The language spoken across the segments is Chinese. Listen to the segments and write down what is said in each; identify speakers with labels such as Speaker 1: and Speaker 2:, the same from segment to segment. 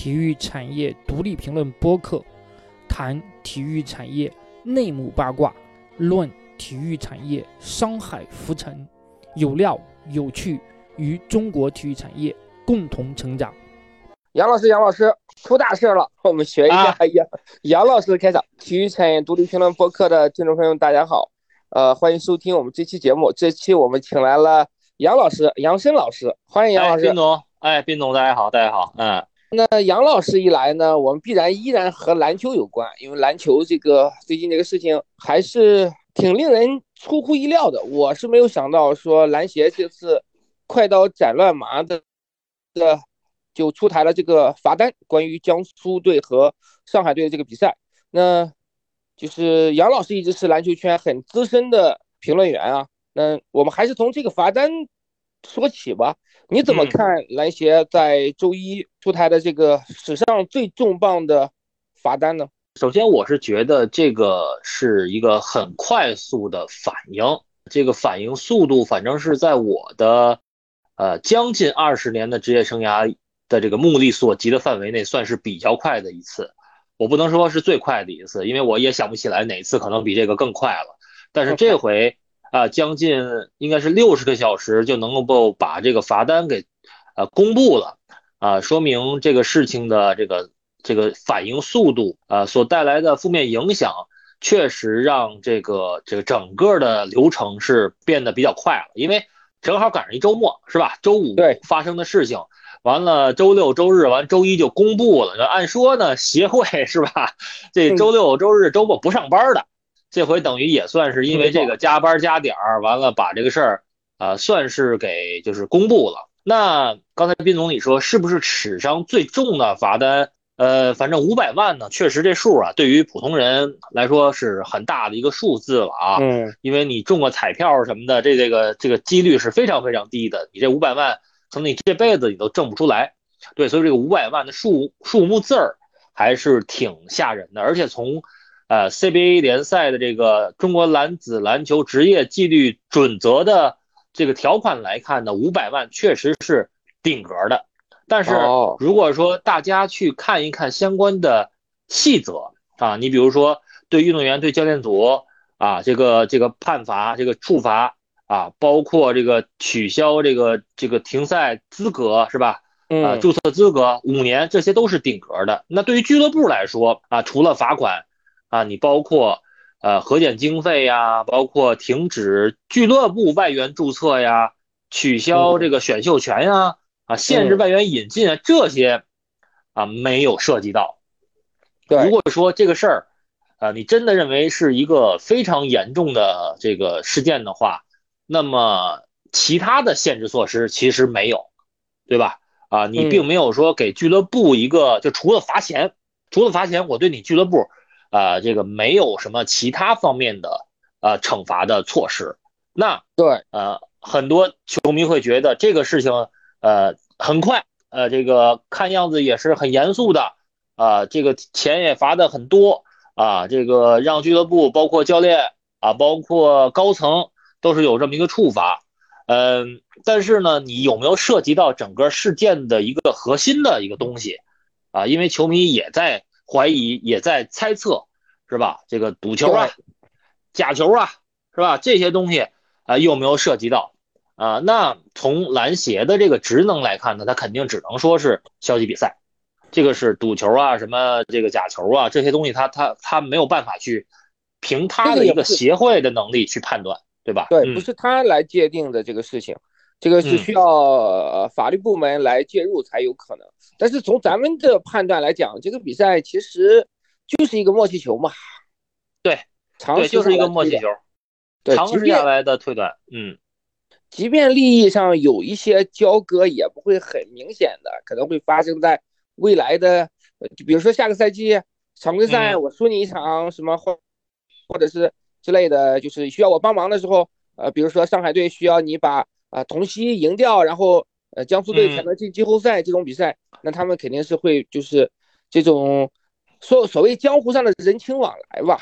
Speaker 1: 体育产业独立评论播客，谈体育产业内幕八卦，论体育产业商海浮沉，有料有趣，与中国体育产业共同成长。
Speaker 2: 杨老师，杨老师出大事了，我们学一下杨杨老师的开场。体育产业独立评论播客的听众朋友，大家好，呃，欢迎收听我们这期节目。这期我们请来了杨老师，杨申老师，欢迎杨老师。
Speaker 3: 斌总，哎，斌总，大家好，大家好，嗯。
Speaker 2: 那杨老师一来呢，我们必然依然和篮球有关，因为篮球这个最近这个事情还是挺令人出乎意料的。我是没有想到说篮协这次快刀斩乱麻的，的就出台了这个罚单，关于江苏队和上海队的这个比赛。那就是杨老师一直是篮球圈很资深的评论员啊，那我们还是从这个罚单说起吧。你怎么看篮协在周一出台的这个史上最重磅的罚单呢？
Speaker 3: 首先，我是觉得这个是一个很快速的反应，这个反应速度，反正是在我的呃将近二十年的职业生涯的这个目力所及的范围内，算是比较快的一次。我不能说是最快的一次，因为我也想不起来哪次可能比这个更快了。但是这回。啊，将近应该是六十个小时就能够把这个罚单给呃公布了啊，说明这个事情的这个这个反应速度啊所带来的负面影响，确实让这个这个整个的流程是变得比较快了，因为正好赶上一周末是吧？周五
Speaker 2: 对
Speaker 3: 发生的事情，完了周六周日完周一就公布了。按说呢，协会 是吧？这周六周日周末不上班的。这回等于也算是因为这个加班加点儿，完了把这个事儿啊，算是给就是公布了。那刚才斌总你说是不是史上最重的罚单？呃，反正五百万呢，确实这数啊，对于普通人来说是很大的一个数字了啊。
Speaker 2: 嗯，
Speaker 3: 因为你中个彩票什么的，这这个这个几率是非常非常低的。你这五百万，可能你这辈子你都挣不出来。对，所以这个五百万的数数目字儿还是挺吓人的，而且从。呃，CBA 联赛的这个中国男子篮球职业纪律准则的这个条款来看呢，五百万确实是顶格的。但是如果说大家去看一看相关的细则啊，你比如说对运动员、对教练组啊，这个这个判罚、这个处罚啊，包括这个取消这个这个停赛资格是吧？啊，注册资格五年，这些都是顶格的。那对于俱乐部来说啊，除了罚款。啊，你包括呃核减经费呀，包括停止俱乐部外援注册呀，取消这个选秀权呀，啊，限制外援引进啊，这些啊没有涉及到。如果说这个事儿啊，你真的认为是一个非常严重的这个事件的话，那么其他的限制措施其实没有，对吧？啊，你并没有说给俱乐部一个，就除了罚钱，除了罚钱，我对你俱乐部。啊，这个没有什么其他方面的呃惩罚的措施。那
Speaker 2: 对，
Speaker 3: 呃，很多球迷会觉得这个事情呃很快，呃，这个看样子也是很严肃的啊，这个钱也罚的很多啊，这个让俱乐部包括教练啊，包括高层都是有这么一个处罚。嗯，但是呢，你有没有涉及到整个事件的一个核心的一个东西啊？因为球迷也在。怀疑也在猜测，是吧？这个赌球啊，假球啊，是吧？这些东西啊，有没有涉及到啊？那从篮协的这个职能来看呢，他肯定只能说是消极比赛，这个是赌球啊，什么这个假球啊，这些东西他他他没有办法去凭他的一个协会的能力去判断，对吧？
Speaker 2: 对，不是他来界定的这个事情。这个是需要法律部门来介入才有可能，但是从咱们的判断来讲，这个比赛其实就是一个默契球嘛。
Speaker 3: 对，
Speaker 2: 对，
Speaker 3: 就是一个默契球，对长时下来的推断，嗯，
Speaker 2: 即便利益上有一些交割，也不会很明显的，可能会发生在未来的，就比如说下个赛季常规赛我输你一场什么或或者是之类的，就是需要我帮忙的时候，呃，比如说上海队需要你把。啊，同曦赢掉，然后呃，江苏队才能进季后赛这种比赛，那他们肯定是会就是这种所所谓江湖上的人情往来吧？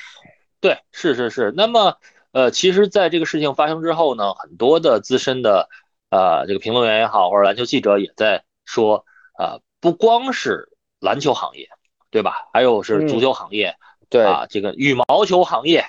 Speaker 3: 对，是是是。那么呃，其实在这个事情发生之后呢，很多的资深的呃这个评论员也好，或者篮球记者也在说，呃，不光是篮球行业，对吧？还有是足球行业，
Speaker 2: 对
Speaker 3: 啊，这个羽毛球行业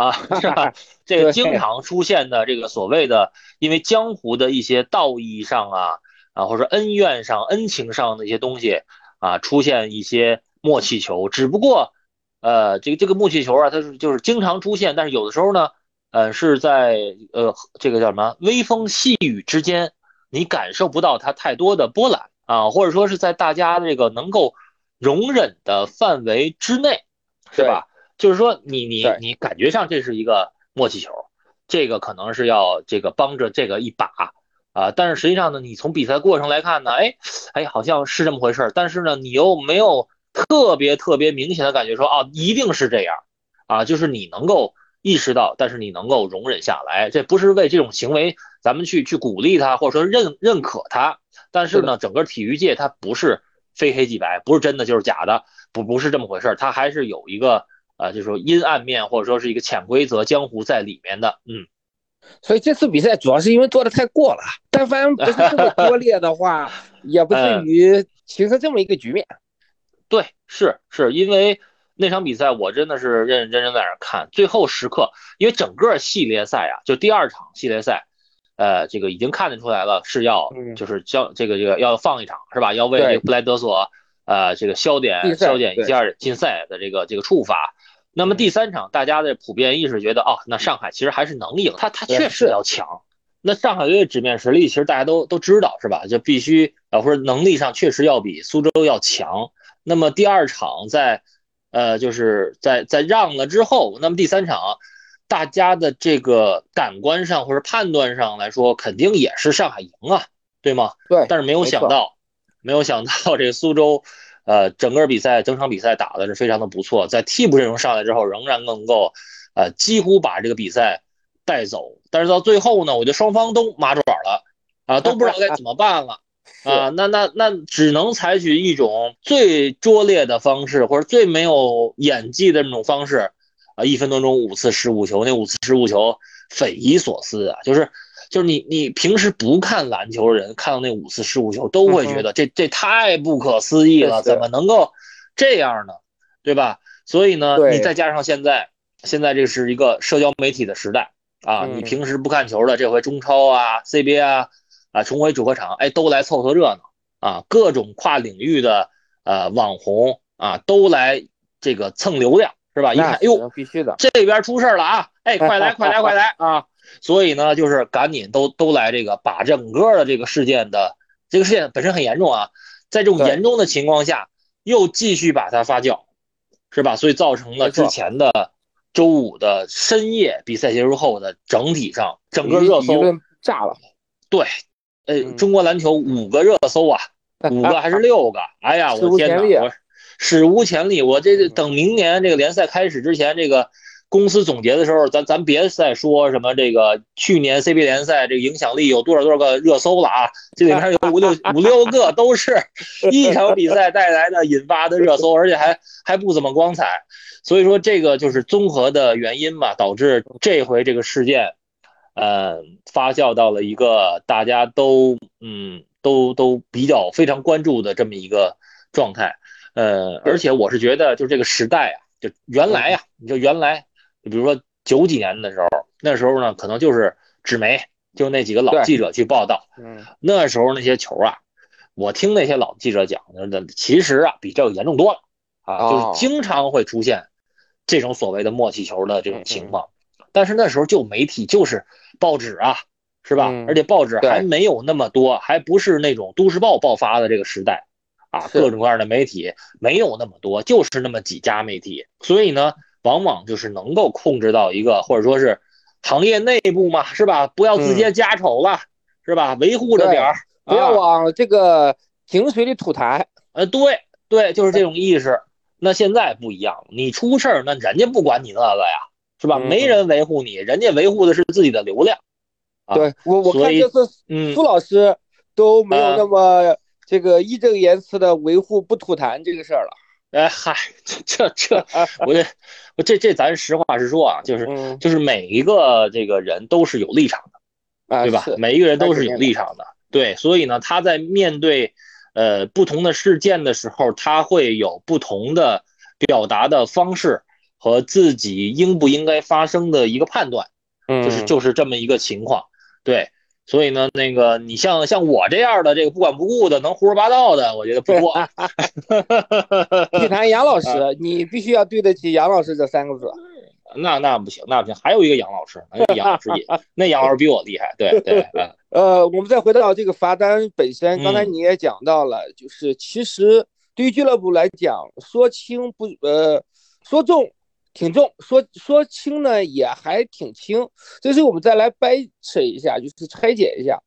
Speaker 3: 啊，是吧？这个经常出现的这个所谓的，因为江湖的一些道义上啊啊，或者恩怨上、恩情上的一些东西啊，出现一些默契球。只不过，呃，这个这个默契球啊，它是就是经常出现，但是有的时候呢，呃，是在呃这个叫什么微风细雨之间，你感受不到它太多的波澜啊，或者说是在大家这个能够容忍的范围之内，是吧？就是说你你你感觉上这是一个默契球，这个可能是要这个帮着这个一把啊，但是实际上呢，你从比赛过程来看呢，哎哎，好像是这么回事儿，但是呢，你又没有特别特别明显的感觉说啊，一定是这样啊，就是你能够意识到，但是你能够容忍下来，这不是为这种行为咱们去去鼓励他，或者说认认可他，但是呢，整个体育界它不是非黑即白，不是真的就是假的，不不是这么回事儿，它还是有一个呃，就是说阴暗面或者说是一个潜规则江湖在里面的，嗯。
Speaker 2: 所以这次比赛主要是因为做的太过了，但凡不是这么 拙劣的话，也不至于形成这么一个局面。
Speaker 3: 对，是是因为那场比赛我真的是认认真真在那儿看，最后时刻，因为整个系列赛啊，就第二场系列赛，呃，这个已经看得出来了，是要
Speaker 2: 嗯
Speaker 3: 就是将这个这个要放一场是吧？要为这个布莱德索呃这个消点消点一
Speaker 2: 对
Speaker 3: 下禁赛的这个这个处罚。那么第三场，大家的普遍意识觉得，哦，那上海其实还是能赢，他他确实要强。那上海队的纸面实力，其实大家都都知道，是吧？就必须啊，或者能力上确实要比苏州要强。那么第二场在，呃，就是在在让了之后，那么第三场，大家的这个感官上或者判断上来说，肯定也是上海赢啊，对吗？
Speaker 2: 对，
Speaker 3: 但是没有想到，没有想到这个苏州，呃，整个比赛整场比赛打的是非常的不错，在替补阵容上来之后，仍然能够，呃，几乎把这个比赛带走。但是到最后呢，我觉得双方都麻爪了，啊，都不知道该怎么办了。啊，那那那只能采取一种最拙劣的方式，或者最没有演技的那种方式，啊，一分多钟五次失误球，那五次失误球匪夷所思啊！就是就是你你平时不看篮球的人，看到那五次失误球，都会觉得这这太不可思议了，怎么能够这样呢？对吧？所以呢，你再加上现在现在这是一个社交媒体的时代啊，
Speaker 2: 嗯
Speaker 3: 你平时不看球的，这回中超啊、CBA 啊。啊，重回主客场，哎，都来凑凑热闹啊！各种跨领域的呃网红啊，都来这个蹭流量，是吧？一看，哟，
Speaker 2: 必须的，
Speaker 3: 这边出事了啊！哎，快来，快来，快来啊！所以呢，就是赶紧都都来这个，把整个的这个事件的这个事件本身很严重啊，在这种严重的情况下，又继续把它发酵，是吧？所以造成了之前的周五的深夜比赛结束后的整体上整个热搜
Speaker 2: 炸了。
Speaker 3: 对。呃，
Speaker 2: 嗯
Speaker 3: 中国篮球五个热搜啊，五个还是六个？哎呀，我天哪！
Speaker 2: 前例啊
Speaker 3: 我史无前例！我这等明年这个联赛开始之前，这个公司总结的时候，咱咱别再说什么这个去年 CBA 联赛这个影响力有多少多少个热搜了啊！这里面有五六 五六个都是 一场比赛带来的引发的热搜，而且还还不怎么光彩。所以说，这个就是综合的原因吧，导致这回这个事件。呃，发酵到了一个大家都嗯都都比较非常关注的这么一个状态。呃，而且我是觉得，就这个时代啊，就原来呀、你就原来，就比如说九几年的时候，那时候呢，可能就是纸媒，就那几个老记者去报道。
Speaker 2: 嗯，
Speaker 3: 那时候那些球啊，我听那些老记者讲的，其实啊比这个严重多了啊，
Speaker 2: 哦
Speaker 3: 就是经常会出现这种所谓的默契球的这种情况。但是那时候就媒体就是报纸啊，是吧？
Speaker 2: 嗯
Speaker 3: 而且报纸还没有那么多，还不是那种都市报爆发的这个时代啊，各种各样的媒体没有那么多，就是那么几家媒体，所以呢，往往就是能够控制到一个，或者说是行业内部嘛，是吧？不要自揭家丑了，是吧？维护着点儿，
Speaker 2: 不要
Speaker 3: 啊
Speaker 2: 往这个井水里吐痰。
Speaker 3: 呃，对对，就是这种意识。那现在不一样了，你出事儿，那人家不管你那个呀，是吧？
Speaker 2: 嗯
Speaker 3: 没人维护你，人家维护的是自己的流量。啊
Speaker 2: 对我，我看这次
Speaker 3: 嗯
Speaker 2: 苏老师都没有
Speaker 3: 啊
Speaker 2: 那么这个义正言辞的维护不吐痰这个事儿了。
Speaker 3: 哎嗨，这这这，我这我这这咱实话实说啊，就是
Speaker 2: 嗯
Speaker 3: 就是每一个这个人都是有立场的，
Speaker 2: 啊，
Speaker 3: 对吧？每一个人都是有立场的，对，所以呢，他在面对呃不同的事件的时候，他会有不同的表达的方式和自己应不应该发生的一个判断，
Speaker 2: 嗯，
Speaker 3: 就是就是这么一个情况。对，所以呢，那个你像像我这样的这个不管不顾的能胡说八道的，我觉得不多。
Speaker 2: 地坛杨老师，你必须要对得起杨老师这三个字。
Speaker 3: 那那不行，那不行，还有一个杨老师，那杨老师也，那杨老师比我厉害，对对，嗯，
Speaker 2: 呃，我们再回到这个罚单本身，刚才你也讲到了，就是其实对于俱乐部来讲，说轻不呃，说重挺重，说说轻呢也还挺轻。这是我们再来掰扯一下，就是拆解一下。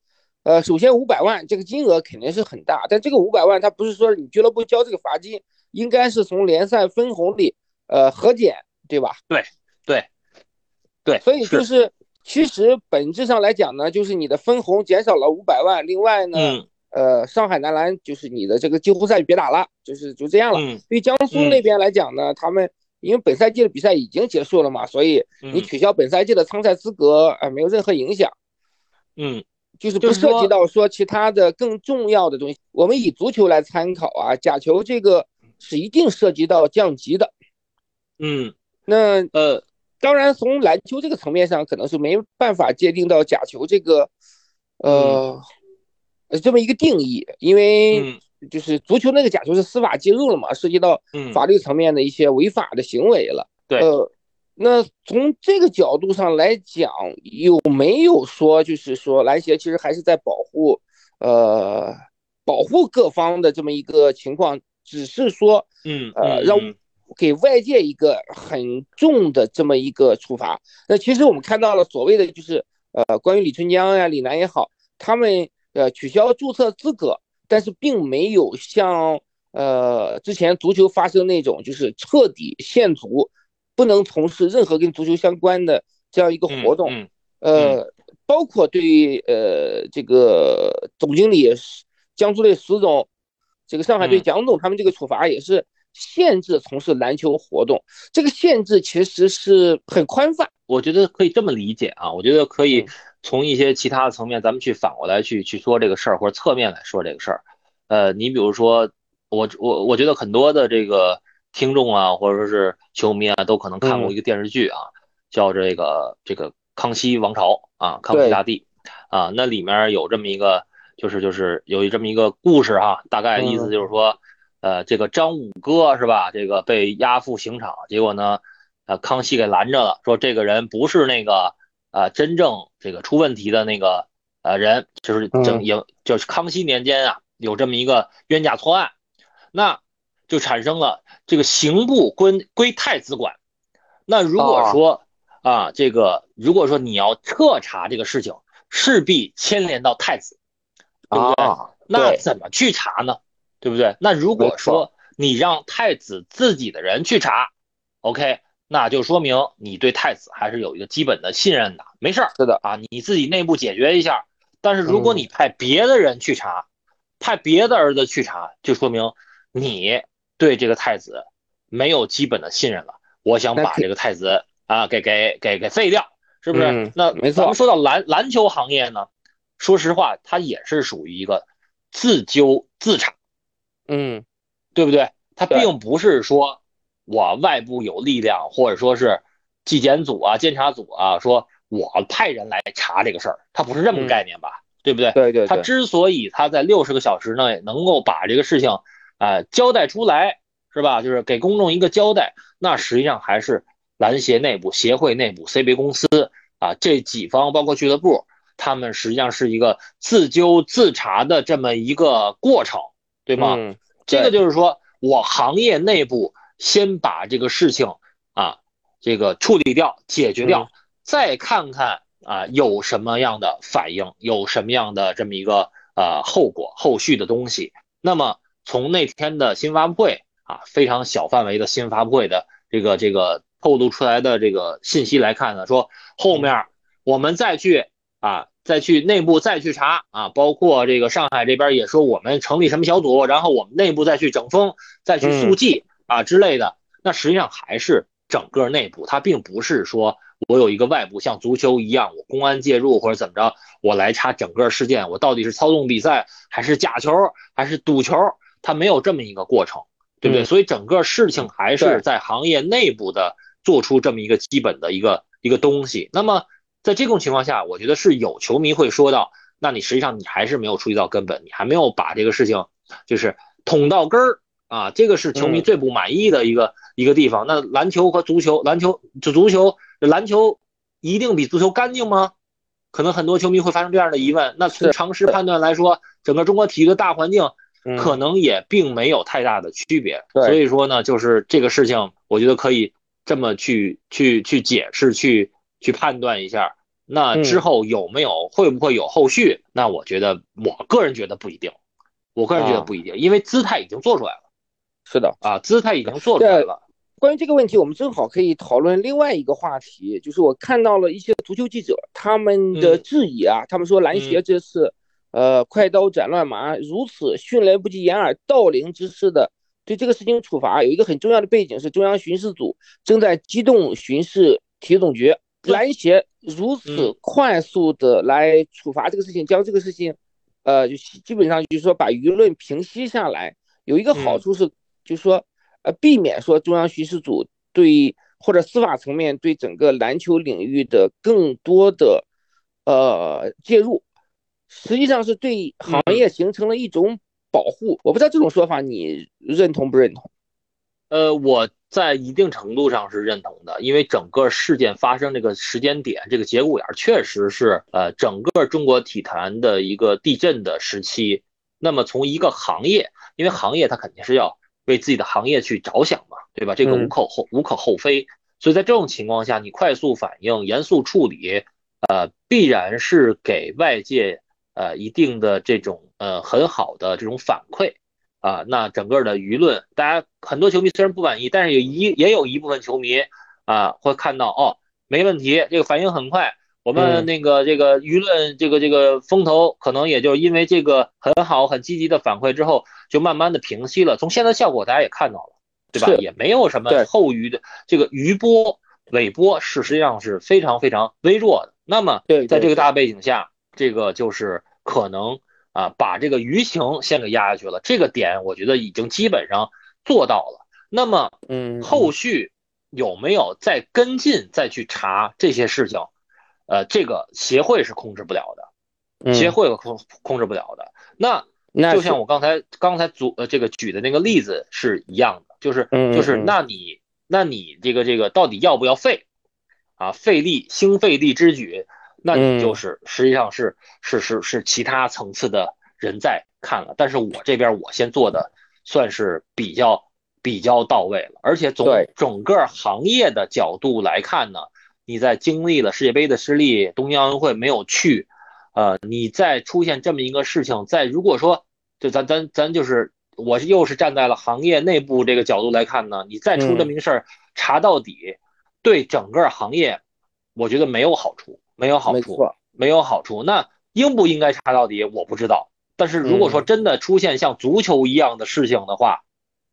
Speaker 2: 呃，首先五百万这个金额肯定是很大，但这个五百万它不是说你俱乐部交这个罚金，应该是从联赛分红里呃核减，对吧？
Speaker 3: 对。对，对，
Speaker 2: 所以就是其实本质上来讲呢，就是你的分红减少了五百万，另外呢，呃，上海男篮就是你的这个季后赛别打了，就是就这样了。对江苏那边来讲呢，他们因为本赛季的比赛已经结束了嘛，所以你取消本赛季的参赛资格，呃，没有任何影响。
Speaker 3: 嗯，
Speaker 2: 就是不涉及到说其他的更重要的东西。我们以足球来参考啊，假球这个是一定涉及到降级的。
Speaker 3: 嗯，
Speaker 2: 那
Speaker 3: 呃。
Speaker 2: 当然，从篮球这个层面上，可能是没办法界定到假球这个，呃，这么一个定义，因为就是足球那个假球是司法介入了嘛，涉及到法律层面的一些违法的行为了。
Speaker 3: 对，
Speaker 2: 呃，那从这个角度上来讲，有没有说就是说篮协其实还是在保护，呃，保护各方的这么一个情况，只是说，
Speaker 3: 嗯，
Speaker 2: 呃，让。给外界一个很重的这么一个处罚，那其实我们看到了所谓的就是呃，关于李春江呀、李楠也好，他们呃取消注册资格，但是并没有像呃之前足球发生那种就是彻底限足，不能从事任何跟足球相关的这样一个活动。呃，包括对呃这个总经理江苏队石总，这个上海队蒋总他们这个处罚也是。限制从事篮球活动，这个限制其实是很宽泛。
Speaker 3: 我觉得可以这么理解啊，我觉得可以从一些其他的层面，咱们去反过来去去说这个事儿，或者侧面来说这个事儿。呃，你比如说，我我我觉得很多的这个听众啊，或者说是球迷啊，都可能看过一个电视剧啊，叫这个这个《康熙王朝》啊，《康熙大帝》啊，那里面有这么一个，就是就是有这么一个故事哈，大概意思就是说。呃，这个张五哥是吧？这个被押赴刑场，结果呢，呃，康熙给拦着了，说这个人不是那个呃真正这个出问题的那个呃人，就是正营，就是康熙年间啊，有这么一个冤假错案，那就产生了这个刑部归归太子管。那如果说啊，这个如果说你要彻查这个事情，势必牵连到太子，对不对？那怎么去查呢？对不对？那如果说你让太子自己的人去查，OK，那就说明你对太子还是有一个基本的信任的。没事儿，
Speaker 2: 是的
Speaker 3: 啊，你自己内部解决一下。但是如果你派别的人去查，派别的儿子去查，就说明你对这个太子没有基本的信任了。我想把这个太子啊给给给给废掉，是不是？那
Speaker 2: 没错。
Speaker 3: 咱们说到篮篮球行业呢，说实话，它也是属于一个自纠自查。
Speaker 2: 嗯，
Speaker 3: 对不对？他并不是说我外部有力量，或者说是纪检组啊、监察组啊，说我派人来查这个事儿，他不是这么个概念吧？对不对？
Speaker 2: 对对。
Speaker 3: 他之所以他在六十个小时内能够把这个事情啊交代出来，是吧？就是给公众一个交代，那实际上还是篮协内部、协会内部、CBA 公司啊这几方，包括俱乐部，他们实际上是一个自纠自查的这么一个过程。对吗？这个就是说我行业内部先把这个事情啊，这个处理掉、解决掉，再看看啊有什么样的反应，有什么样的这么一个呃后果、后续的东西。那么从那天的新发布会啊，非常小范围的新发布会的这个这个透露出来的这个信息来看呢，说后面我们再去啊。再去内部再去查啊，包括这个上海这边也说我们成立什么小组，然后我们内部再去整风、再去速记啊之类的。那实际上还是整个内部，它并不是说我有一个外部像足球一样，我公安介入或者怎么着，我来查整个事件，我到底是操纵比赛还是假球还是赌球，它没有这么一个过程，对不对？所以整个事情还是在行业内部的做出这么一个基本的一个一个东西。那么在这种情况下，我觉得是有球迷会说到，那你实际上你还是没有触及到根本，你还没有把这个事情就是捅到根儿。啊，这个是球迷最不满意的一个一个地方。那篮球和足球，篮球就足球，篮球一定比足球干净吗？可能很多球迷会发生这样的疑问。那从常识判断来说，整个中国体育的大环境可能也并没有太大的区别。所以说呢，就是这个事情，我觉得可以这么去去去解释，去去判断一下。那之后有没有会不会有后续？那我觉得，我个人觉得不一定。我个人觉得不一定，因为姿态已经做出来了。
Speaker 2: 是的
Speaker 3: 啊，姿态已经做出来了。
Speaker 2: 关于这个问题，我们正好可以讨论另外一个话题，就是我看到了一些足球记者他们的质疑啊，他们说篮协这次呃快刀斩乱麻，如此迅雷不及掩耳盗铃之势的对这个事情处罚，有一个很重要的背景是中央巡视组正在机动巡视体育总局，篮协如此快速的来处罚这个事情，将这个事情呃就基本上就是说把舆论平息下来，有一个好处是。就是说，呃，避免说中央巡视组对或者司法层面对整个篮球领域的更多的呃介入，实际上是对行业形成了一种保护。我不知道这种说法你认同不认同？
Speaker 3: 呃，我在一定程度上是认同的，因为整个事件发生这个时间点，这个节骨眼确实是呃整个中国体坛的一个地震的时期。那么从一个行业，因为行业它肯定是要。为自己的行业去着想嘛，对吧？这个无可厚无可厚非。所以在这种情况下，你快速反应、严肃处理，呃，必然是给外界呃一定的这种呃很好的这种反馈啊。那整个的舆论，大家很多球迷虽然不满意，但是有一也有一部分球迷啊会看到哦，没问题，这个反应很快。我们那个这个舆论这个这个风头，可能也就因为这个很好很积极的反馈之后，就慢慢的平息了。从现在效果大家也看到了，对吧？也没有什么后余的这个余波、尾波，是实际上是非常非常微弱的。那么，在这个大背景下，这个就是可能啊，把这个舆情先给压下去了。这个点我觉得已经基本上做到了。那么，
Speaker 2: 嗯，
Speaker 3: 后续有没有再跟进、再去查这些事情？呃，这个协会是控制不了的，协会控控制不了的。那就像我刚才刚才组呃这个举的那个例子是一样的，就是就是那你那你这个这个到底要不要费啊？费力兴费力之举，那你就是实际上是是是是其他层次的人在看了，但是我这边我先做的算是比较比较到位了，而且从整个行业的角度来看呢。你在经历了世界杯的失利，东京奥运会没有去，呃，你再出现这么一个事情，在如果说，就咱咱咱就是，我又是站在了行业内部这个角度来看呢，你再出这么一个事儿，查到底，对整个行业，我觉得没有好处，没有好处，没有好处。那应不应该查到底，我不知道。但是如果说真的出现像足球一样的事情的话，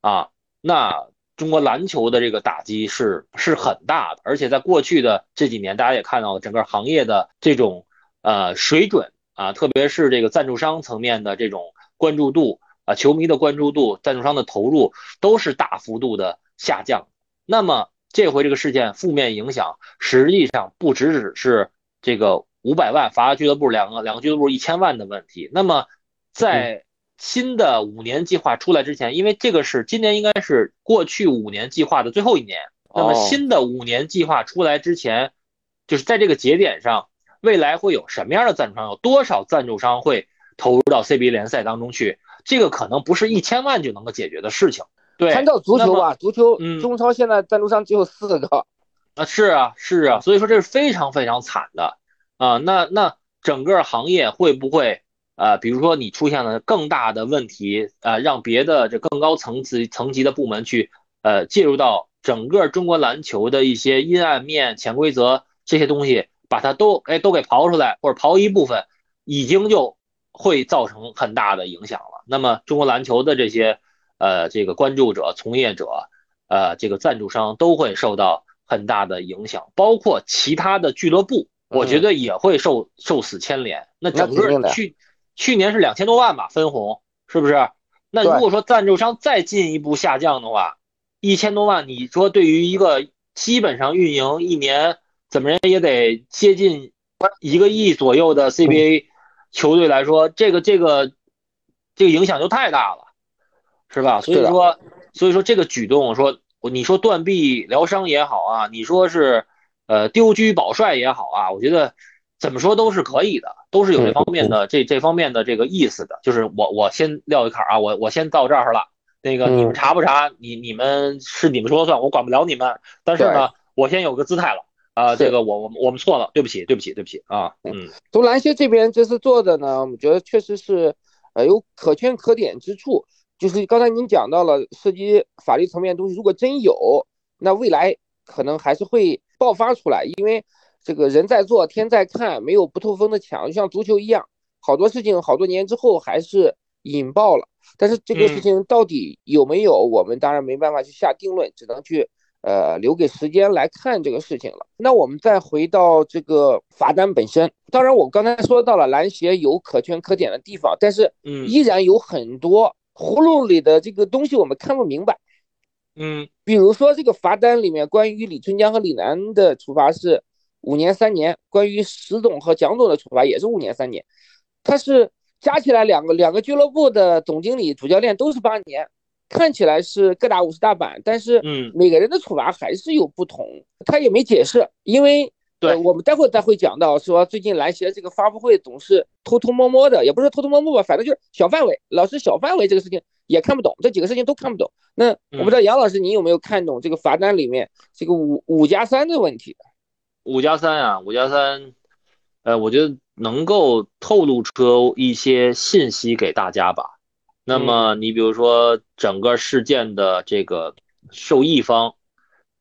Speaker 3: 啊，那。中国篮球的这个打击是是很大的，而且在过去的这几年，大家也看到了整个行业的这种呃水准啊，特别是这个赞助商层面的这种关注度啊，球迷的关注度，赞助商的投入都是大幅度的下降。那么这回这个事件负面影响，实际上不只只是这个五百万罚俱乐部两个两个俱乐部一千万的问题。那么在新的五年计划出来之前，因为这个是今年应该是过去五年计划的最后一年。那么新的五年计划出来之前，就是在这个节点上，未来会有什么样的赞助商？有多少赞助商会投入到 CBA 联赛当中去？这个可能不是一千万就能够解决的事情。对，
Speaker 2: 参照足球吧，足球中超现在赞助商只有四个。
Speaker 3: 啊，是啊，是啊，所以说这是非常非常惨的啊。那那整个行业会不会？啊，比如说你出现了更大的问题，啊，让别的这更高层次层级的部门去，呃，介入到整个中国篮球的一些阴暗面、潜规则这些东西，把它都哎都给刨出来，或者刨一部分，已经就会造成很大的影响了。那么中国篮球的这些呃这个关注者、从业者，呃这个赞助商都会受到很大的影响，包括其他的俱乐部，我觉得也会受受此牵连。那整个去去年是两千多万吧分红，是不是？那如果说赞助商再进一步下降的话，一千多万，你说对于一个基本上运营一年怎么人也得接近一个亿左右的 CBA 球队来说，这个这个这个影响就太大了，是吧？所以说，所以说这个举动，说你说断臂疗伤也好啊，你说是呃丢车保帅也好啊，我觉得怎么说都是可以的。都是有这方面的这这方面的这个意思的，就是我我先撂一坎啊，我我先到这儿了，那个你们查不查？你你们是你们说了算，我管不了你们。但是呢，我先有个姿态了啊，这个我我我们错了，对不起对不起对不起啊，嗯。
Speaker 2: 从篮协这边这次做的呢，我们觉得确实是呃有可圈可点之处，就是刚才您讲到了涉及法律层面东西，如果真有，那未来可能还是会爆发出来，因为。这个人在做，天在看，没有不透风的墙，就像足球一样，好多事情好多年之后还是引爆了。但是这个事情到底有没有，我们当然没办法去下定论，只能去呃留给时间来看这个事情了。那我们再回到这个罚单本身，当然我刚才说到了篮协有可圈可点的地方，但是
Speaker 3: 嗯，
Speaker 2: 依然有很多葫芦里的这个东西我们看不明白。
Speaker 3: 嗯，
Speaker 2: 比如说这个罚单里面关于李春江和李楠的处罚是。五年三年，关于石总和蒋总的处罚也是五年三年，他是加起来两个两个俱乐部的总经理、主教练都是八年，看起来是各打五十大板，但是
Speaker 3: 嗯，
Speaker 2: 每个人的处罚还是有不同，他也没解释，因为
Speaker 3: 对，
Speaker 2: 我们待会儿再会讲到说最近篮协这个发布会总是偷偷摸摸的，也不是偷偷摸摸吧，反正就是小范围，老是小范围这个事情也看不懂，这几个事情都看不懂。那我不知道杨老师你有没有看懂这个罚单里面这个五五加三的问题？
Speaker 3: 五加三啊，五加三，呃，我觉得能够透露出一些信息给大家吧。那么你比如说整个事件的这个受益方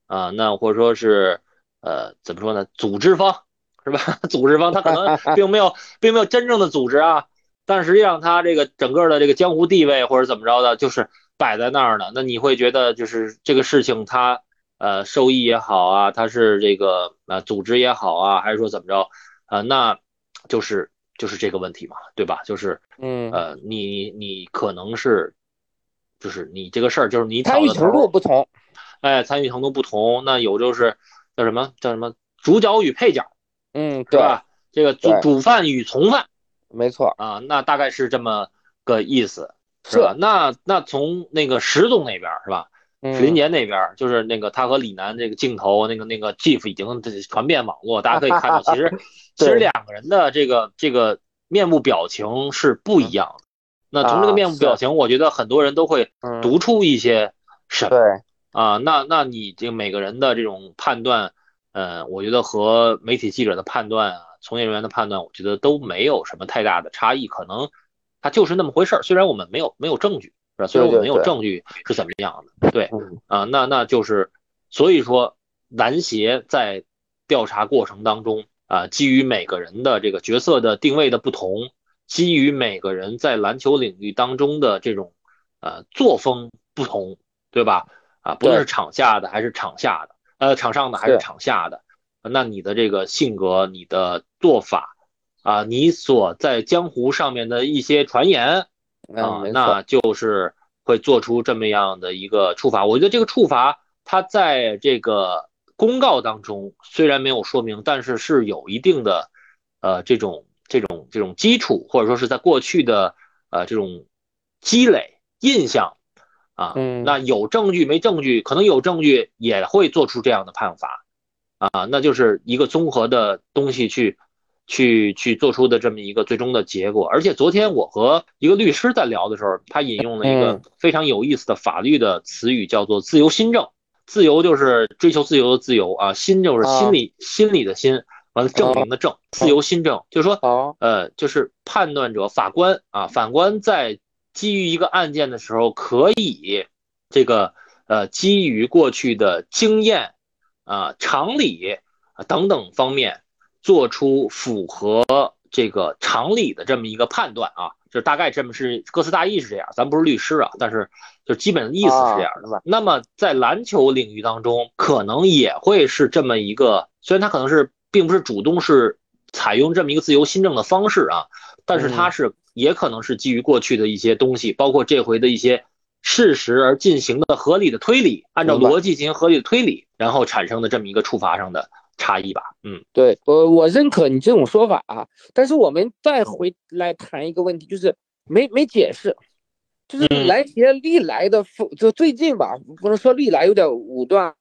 Speaker 3: 啊，那或者说是呃怎么说呢，组织方是吧？组织方他可能 并没有并没有真正的组织啊，但实际上他这个整个的这个江湖地位或者怎么着的，就是摆在那儿的。那你会觉得就是这个事情他。呃，收益也好啊，他是这个呃组织也好啊，还是说怎么着啊？那就是就是这个问题嘛，对吧？就是
Speaker 2: 嗯
Speaker 3: 呃，你你可能是就是你这个事儿就是你
Speaker 2: 参与程度不同，
Speaker 3: 哎，参与程度不同，那有就是叫什么叫什么主角与配角，
Speaker 2: 嗯，
Speaker 3: 对吧？这个主主犯与从犯，
Speaker 2: 没错
Speaker 3: 啊，那大概是这么个意思，是吧？那那从那个石总那边是吧？水林杰那边就是那个他和李楠这个镜头，那个那个 GIF 已经传遍网络，大家可以看到，其实 其实两个人的这个这个面部表情是不一样的。那从这个面部表情，我觉得很多人都会读出一些什么。
Speaker 2: 对
Speaker 3: 啊，那那你这每个人的这种判断，呃，我觉得和媒体记者的判断啊，从业人员的判断，我觉得都没有什么太大的差异，可能他就是那么回事儿。虽然我们没有没有证据。是吧？虽然我们没有证据是怎么样的，对啊，那那就是，所以说篮协在调查过程当中啊，基于每个人的这个角色的定位的不同，基于每个人在篮球领域当中的这种呃作风不同，对吧？啊，不论是场下的还是场下的，呃，场上的还是场下的，那你的这个性格、你的做法啊，你所在江湖上面的一些传言。啊，那就是会做出这么样的一个处罚。我觉得这个处罚，它在这个公告当中虽然没有说明，但是是有一定的呃这种这种这种基础，或者说是在过去的呃这种积累印象啊。那有证据没证据，可能有证据也会做出这样的判罚啊。那就是一个综合的东西去。去去做出的这么一个最终的结果，而且昨天我和一个律师在聊的时候，他引用了一个非常有意思的法律的词语，叫做“自由新政”。自由就是追求自由的自由啊，心就是心理心理的心，完了证明的证。自由新政就是说，呃，就是判断者法官啊，法官在基于一个案件的时候，可以这个呃，基于过去的经验啊、常理啊等等方面。做出符合这个常理的这么一个判断啊，就大概这么是歌词大意是这样，咱不是律师啊，但是就基本意思是这样的吧。那么在篮球领域当中，可能也会是这么一个，虽然他可能是并不是主动是采用这么一个自由新政的方式啊，但是他是也可能是基于过去的一些东西，包括这回的一些事实而进行的合理的推理，按照逻辑进行合理的推理，然后产生的这么一个处罚上的。差异吧，嗯，
Speaker 2: 对我我认可你这种说法啊，但是我们再回来谈一个问题，就是没没解释，就是篮协历来的风，就最近吧，不能说历来有点武断，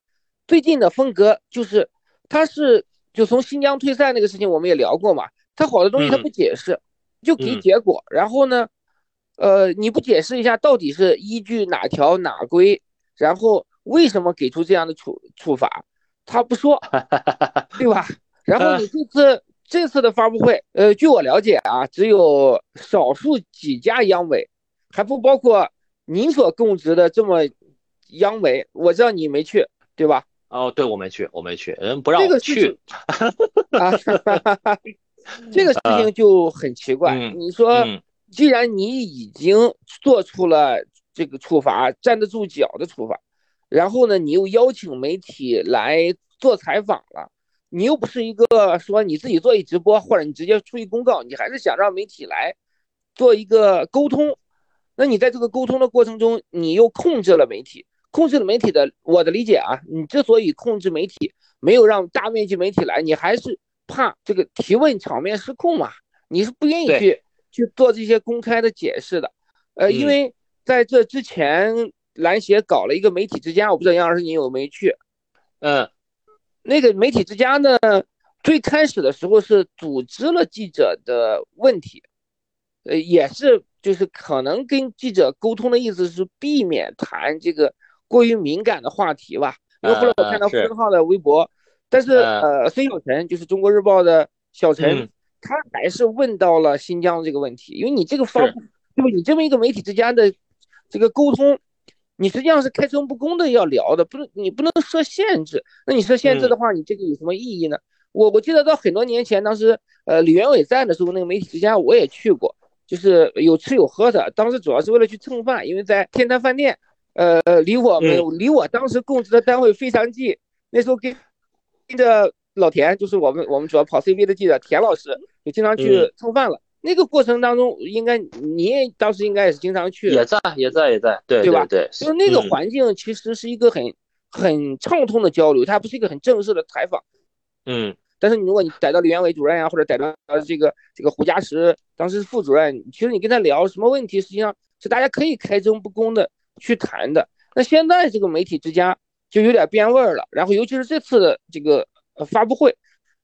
Speaker 2: 最近的风格就是他是就从新疆退赛那个事情我们也聊过嘛，他好多东西他不解释，就给结果，然后呢，呃，你不解释一下到底是依据哪条哪规，然后为什么给出这样的处处罚？他不说，对吧？然后你这次这次的发布会，呃，据我了解啊，只有少数几家央委，还不包括您所供职的这么央委。我知道你没去，对吧？
Speaker 3: 哦，对，我没去，我没去，人不让我去。
Speaker 2: 啊，这个事情就很奇怪。你说，既然你已经做出了这个处罚，站得住脚的处罚。然后呢，你又邀请媒体来做采访了，你又不是一个说你自己做一直播，或者你直接出一公告，你还是想让媒体来做一个沟通。那你在这个沟通的过程中，你又控制了媒体，控制了媒体的。我的理解啊，你之所以控制媒体，没有让大面积媒体来，你还是怕这个提问场面失控嘛？你是不愿意去去做这些公开的解释的。呃，因为在这之前。篮协搞了一个媒体之家，我不知道杨老师你有没去？
Speaker 3: 嗯，
Speaker 2: 那个媒体之家呢，最开始的时候是组织了记者的问题，呃，也是就是可能跟记者沟通的意思是避免谈这个过于敏感的话题吧。因为后来我看到孙浩的微博，但是呃，孙小晨就是中国日报的小陈，他还是问到了新疆这个问题，因为你这个发布，对吧？你这么一个媒体之间的这个沟通。你实际上是开诚布公的要聊的，不能你不能设限制。那你设限制的话，你这个有什么意义呢？我我记得到很多年前，当时呃李元伟在的时候，那个媒体之家我也去过，就是有吃有喝的。当时主要是为了去蹭饭，因为在天坛饭店，呃离我们离我当时供职的单位非常近。那时候跟跟着老田，就是我们我们主要跑 CBA 的记者田老师，就经常去蹭饭了。那个过程当中，应该你也当时应该也是经常去，
Speaker 3: 也在，也在，也在，对
Speaker 2: 对吧？
Speaker 3: 对，
Speaker 2: 就是那个环境其实是一个很很畅通的交流，它不是一个很正式的采访。
Speaker 3: 嗯，
Speaker 2: 但是你如果你逮到李元伟主任啊，或者逮到这个这个胡佳石当时副主任，其实你跟他聊什么问题，实际上是大家可以开诚布公的去谈的。那现在这个媒体之家就有点变味儿了，然后尤其是这次的这个发布会。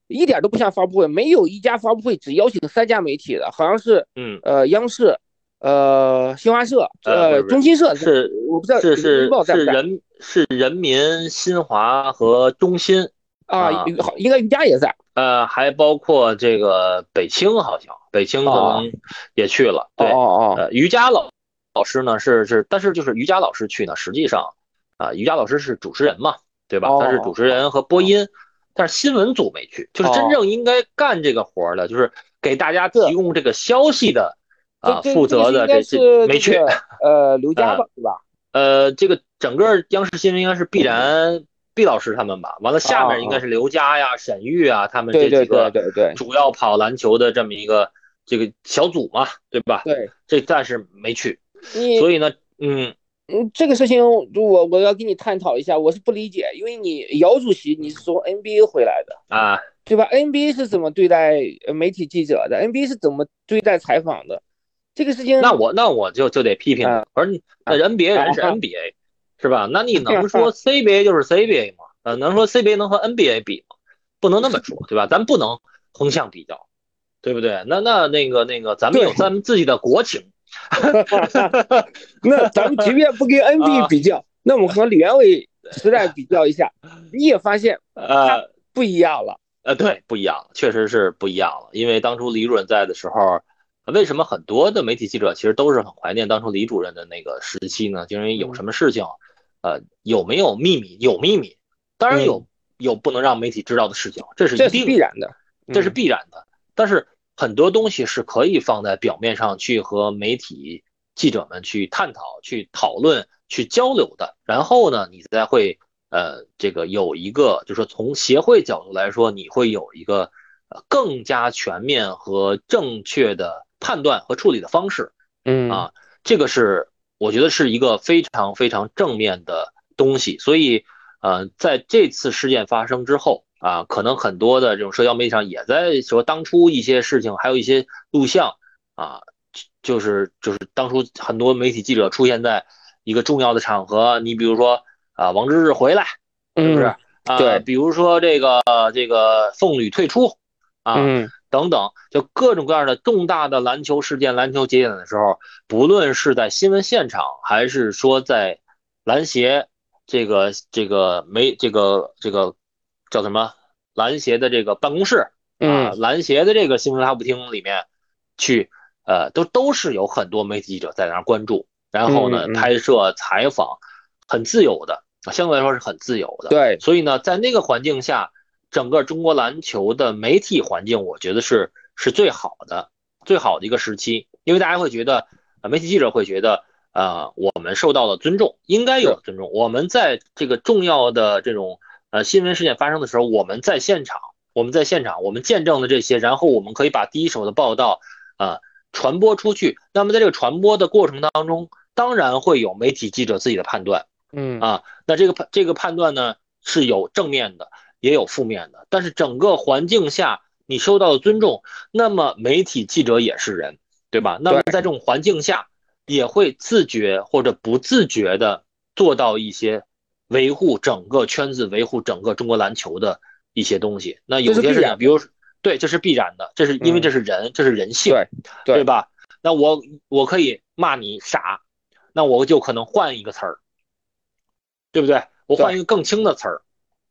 Speaker 2: 一点都不像发布会，没有一家发布会只邀请三家媒体的，好像是，
Speaker 3: 嗯，
Speaker 2: 呃，央视，呃，新华社，呃，中新社
Speaker 3: 是，
Speaker 2: 我不知道
Speaker 3: 是是是人是人民新华和中新
Speaker 2: 啊，好，应该瑜伽也在，
Speaker 3: 呃，还包括这个北青，好像北青可能也去了，对，
Speaker 2: 哦哦，
Speaker 3: 呃，瑜伽老老师呢是是，但是就是瑜伽老师去呢，实际上啊，瑜伽老师是主持人嘛，对吧？他是主持人和播音。但是新闻组没去，就是真正应该干这个活的，就是给大家提供这个消息的啊，负责的这些没去。
Speaker 2: 呃，刘佳吧，对吧？
Speaker 3: 呃，这个整个央视新闻应该是必然毕老师他们吧？完了，下面应该是刘佳呀、沈玉啊，他们这几个主要跑篮球的这么一个这个小组嘛，对吧？
Speaker 2: 对，
Speaker 3: 这暂时没去，所以呢，嗯。
Speaker 2: 嗯，这个事情我我要跟你探讨一下，我是不理解，因为你姚主席你是从 NBA 回来的
Speaker 3: 啊，
Speaker 2: 对吧？NBA 是怎么对待媒体记者的？NBA 是怎么对待采访的？这个事情，
Speaker 3: 那我那我就就得批评，我说你那 NBA 人是 NBA，是吧？那你能 说 CBA 就是 CBA 吗？呃，能说 CBA 能和 NBA 比吗？不能那么说，对吧？咱不能横向比较，对不对？那那那个那个，咱们有咱们自己的国情。
Speaker 2: 那咱们即便不跟 NBA 比较，那我们和李元伟时代比较一下，你也发现
Speaker 3: 呃
Speaker 2: 不一样了。
Speaker 3: 呃，对，不一样，确实是不一样了。因为当初李主任在的时候，为什么很多的媒体记者其实都是很怀念当初李主任的那个时期呢？就因为有什么事情，呃，有没有秘密？有秘密，当然有，有不能让媒体知道的事情，这是一定
Speaker 2: 必然的，
Speaker 3: 这是必然的。但是很多东西是可以放在表面上去和媒体记者们去探讨、去讨论、去交流的。然后呢，你再会呃，这个有一个，就是说从协会角度来说，你会有一个呃更加全面和正确的判断和处理的方式。
Speaker 2: 嗯
Speaker 3: 啊，这个是我觉得是一个非常非常正面的东西。所以呃，在这次事件发生之后。啊，可能很多的这种社交媒体上也在说，当初一些事情，还有一些录像啊，就是就是当初很多媒体记者出现在一个重要的场合，你比如说啊，王治郅回来，是不是？啊，
Speaker 2: 对，
Speaker 3: 比如说这个这个凤履退出啊，等等，就各种各样的重大的篮球事件、篮球节点的时候，不论是在新闻现场，还是说在篮协这个这个媒这个这个。叫什么？篮协的这个办公室啊，篮协的这个新闻发布厅里面去，呃，都都是有很多媒体记者在那儿关注，然后呢，拍摄采访，很自由的，相对来说是很自由的。
Speaker 2: 对，
Speaker 3: 所以呢，在那个环境下，整个中国篮球的媒体环境，我觉得是是最好的，最好的一个时期，因为大家会觉得，媒体记者会觉得，呃，我们受到了尊重，应该有尊重，我们在这个重要的这种。呃，新闻事件发生的时候，我们在现场，我们在现场，我们见证了这些，然后我们可以把第一手的报道啊传播出去。那么在这个传播的过程当中，当然会有媒体记者自己的判断，
Speaker 2: 嗯
Speaker 3: 啊，那这个判这个判断呢是有正面的，也有负面的。但是整个环境下你受到了尊重，那么媒体记者也是人，对吧？那么在这种环境下，也会自觉或者不自觉的做到一些。维护整个圈子，维护整个中国篮球的一些东西。那有些事情，比如对，这是必然的，这是因为这是人，这是人性，
Speaker 2: 对
Speaker 3: 对吧？那我我可以骂你傻，那我就可能换一个词儿，对不对？我换一个更轻的词儿，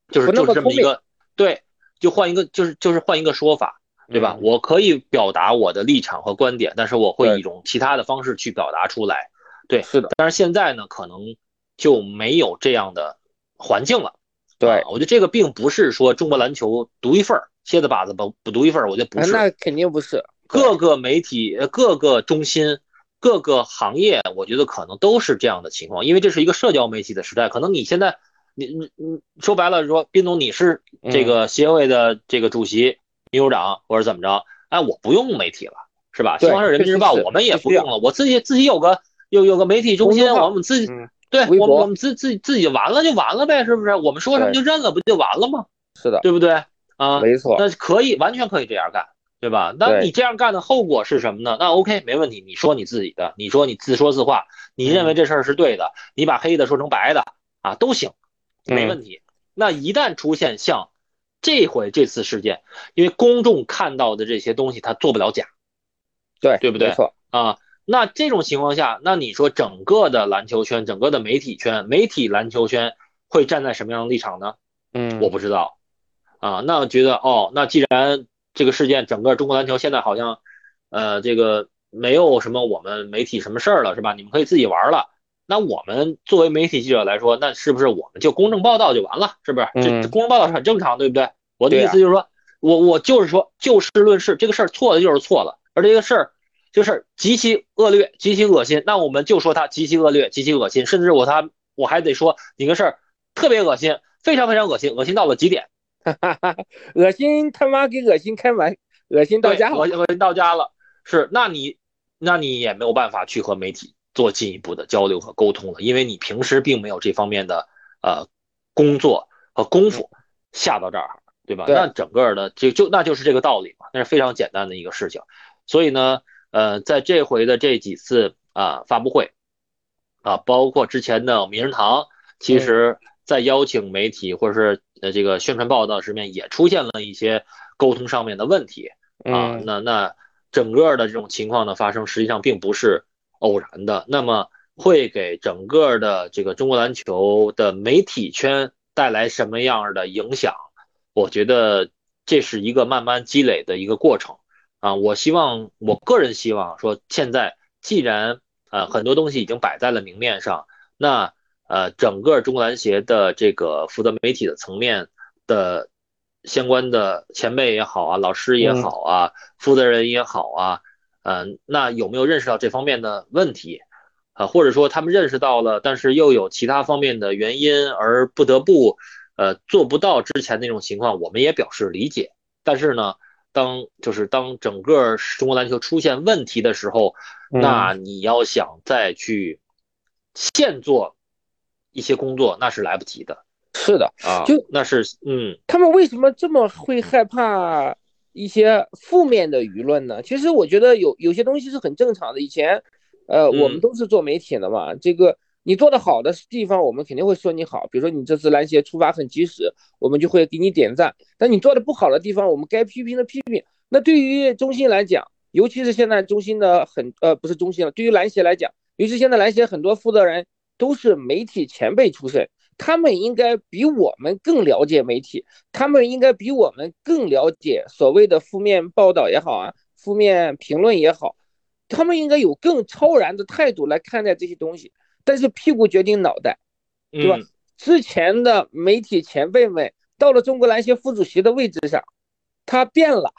Speaker 3: 就是就是这么一个对，就换一个就是就是换一个说法，对吧？我可以表达我的立场和观点，但是我会以一种其他的方式去表达出来。对，
Speaker 2: 是的。
Speaker 3: 但是现在呢，可能。就没有这样的环境了。
Speaker 2: 对，
Speaker 3: 我觉得这个并不是说中国篮球独一份儿，蝎子把子不不独一份儿。我觉得不是，
Speaker 2: 那肯定不是。
Speaker 3: 各个媒体、各个中心、各个行业，我觉得可能都是这样的情况。因为这是一个社交媒体的时代，可能你现在，你你你说白了说，斌总你是这个协会的这个主席、秘书长或者怎么着？哎，我不用媒体了，是吧？新华社、人民日报我们也不用了，我自己自己有个有有个媒体中心，我们自己。对我们我们自自己自己完了就完了呗，是不是？我们说什么就认了，不就完了吗？
Speaker 2: 是的，
Speaker 3: 对不对啊？
Speaker 2: 没错，
Speaker 3: 那可以完全可以这样干，对吧？那你这样干的后果是什么呢？那 OK 没问题，你说你自己的，你说你自说自话，你认为这事儿是对的，你把黑的说成白的啊都行，没问题。那一旦出现像这回这次事件，因为公众看到的这些东西，他做不了假，
Speaker 2: 对
Speaker 3: 对不对？
Speaker 2: 没错
Speaker 3: 啊。那这种情况下，那你说整个的篮球圈，整个的媒体圈，媒体篮球圈会站在什么样的立场呢？
Speaker 2: 嗯，
Speaker 3: 我不知道，啊，那我觉得哦，那既然这个事件整个中国篮球现在好像，呃，这个没有什么我们媒体什么事儿了，是吧？你们可以自己玩了。那我们作为媒体记者来说，那是不是我们就公正报道就完了？是不是？这公正报道是很正常，对不对？我的意思就是说，我我就是说就事论事，这个事儿错了就是错了，而这个事儿。就是极其恶劣、极其恶心，那我们就说他极其恶劣、极其恶心，甚至我他我还得说你个事儿特别恶心，非常非常恶心，恶心到了极点，
Speaker 2: 恶心他妈给恶心开完，恶心到家了，
Speaker 3: 恶心恶心到家了。是，那你那你也没有办法去和媒体做进一步的交流和沟通了，因为你平时并没有这方面的呃工作和功夫下到这儿，对吧？那整个的就就那就是这个道理嘛，那是非常简单的一个事情，所以呢。呃，在这回的这几次啊发布会，啊，包括之前的名人堂，其实在邀请媒体或者是呃这个宣传报道时面也出现了一些沟通上面的问题啊。那那整个的这种情况的发生，实际上并不是偶然的。那么会给整个的这个中国篮球的媒体圈带来什么样的影响？我觉得这是一个慢慢积累的一个过程。啊，我希望，我个人希望说，现在既然呃很多东西已经摆在了明面上，那呃整个中国篮协的这个负责媒体的层面的相关的前辈也好啊，老师也好啊，负责人也好啊，嗯，那有没有认识到这方面的问题啊？或者说他们认识到了，但是又有其他方面的原因而不得不呃做不到之前那种情况，我们也表示理解。但是呢，当就是当整个中国篮球出现问题的时候，那你要想再去现做一些工作，那是来不及的。
Speaker 2: 是的，
Speaker 3: 啊，
Speaker 2: 就
Speaker 3: 那是嗯，
Speaker 2: 他们为什么这么会害怕一些负面的舆论呢？其实我觉得有有些东西是很正常的。以前，呃，我们都是做媒体的嘛，这个你做的好的地方，我们肯定会说你好。比如说你这次篮协出发很及时，我们就会给你点赞。但你做的不好的地方，我们该批评的批评。那对于中心来讲，尤其是现在中心的很呃不是中心了，对于篮协来讲，尤其现在篮协很多负责人都是媒体前辈出身。他们应该比我们更了解媒体，他们应该比我们更了解所谓的负面报道也好啊，负面评论也好，他们应该有更超然的态度来看待这些东西。但是屁股决定脑袋，对吧？之前的媒体前辈们到了中国篮协副主席的位置上，他变了，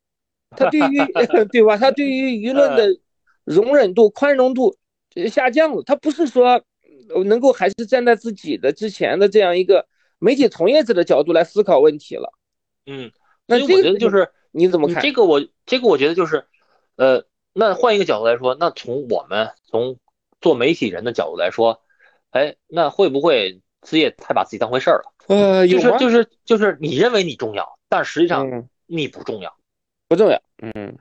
Speaker 2: 他对于 对吧？他对于舆论的容忍度、宽容度下降了。他不是说。能够还是站在自己的之前的这样一个媒体从业者的角度来思考问题了。
Speaker 3: 嗯，那我觉得就是
Speaker 2: 你怎么看
Speaker 3: 这个？我这个我觉得就是，呃，那换一个角度来说，那从我们从做媒体人的角度来说，哎，那会不会自己太把自己当回事儿了？
Speaker 2: 呃，
Speaker 3: 就是就是就是你认为你重要，但实际上你不重要，
Speaker 2: 不重要，嗯，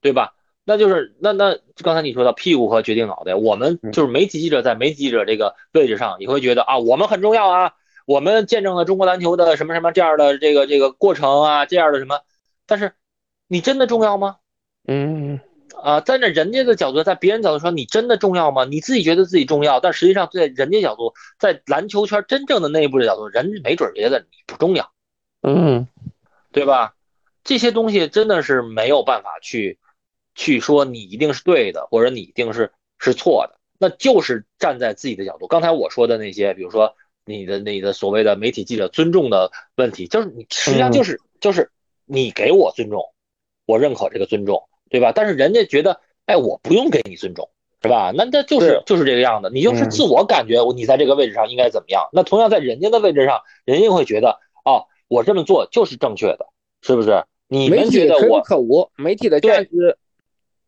Speaker 3: 对吧？那就是那那刚才你说到屁股和决定脑袋，我们就是媒体记者在媒体记者这个位置上，你会觉得啊，我们很重要啊，我们见证了中国篮球的什么什么这样的这个这个过程啊，这样的什么，但是你真的重要吗？
Speaker 2: 嗯
Speaker 3: 啊，站在那人家的角度，在别人角度说你真的重要吗？你自己觉得自己重要，但实际上在人家角度，在篮球圈真正的内部的角度，人没准觉得你不重要，
Speaker 2: 嗯，
Speaker 3: 对吧？这些东西真的是没有办法去。去说你一定是对的，或者你一定是是错的，那就是站在自己的角度。刚才我说的那些，比如说你的你的所谓的媒体记者尊重的问题，就是你实际上就是就是你给我尊重，我认可这个尊重，对吧？但是人家觉得，哎，我不用给你尊重，是吧？那那就是就是这个样子，你就是自我感觉你在这个位置上应该怎么样。那同样在人家的位置上，人家会觉得，哦，我这么做就是正确的，是不是？你们觉得我
Speaker 2: 可无，媒体的价值。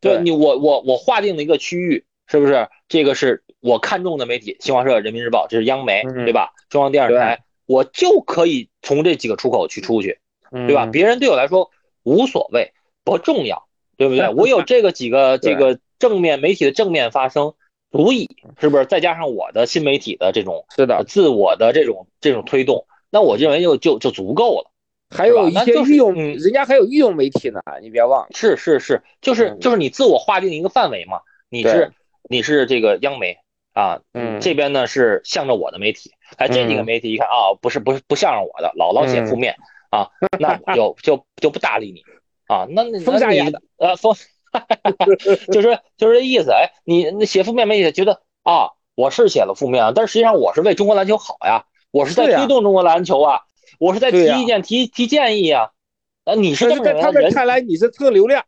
Speaker 3: 对你，我我我划定了一个区域，是不是？这个是我看中的媒体，新华社、人民日报，这是央媒，对吧？中央电视台，我就可以从这几个出口去出去，对吧？别人对我来说无所谓，不重要，对不对？我有这个几个这个正面媒体的正面发声，足以，是不是？再加上我的新媒体的这种
Speaker 2: 是的。
Speaker 3: 自我的这种这种推动，那我认为就就就足够了。
Speaker 2: 还有一些御用，人家还有御用媒体呢，你别忘了。
Speaker 3: 是是是，就是就是你自我划定一个范围嘛，你是你是这个央媒啊，
Speaker 2: 嗯，
Speaker 3: 这边呢是向着我的媒体，哎，这几个媒体一看啊，不是不是不向着我的，老老写负面啊，那 就就就不搭理你啊，那那你呃封，就是就是这意思，哎，你那写负面媒体觉得啊，我是写了负面啊，但实际上我是为中国篮球好呀，我是在推动中国篮球啊。我是在提意见、提提建议啊，啊，你是这么认为？
Speaker 2: 他们看来你是蹭流量，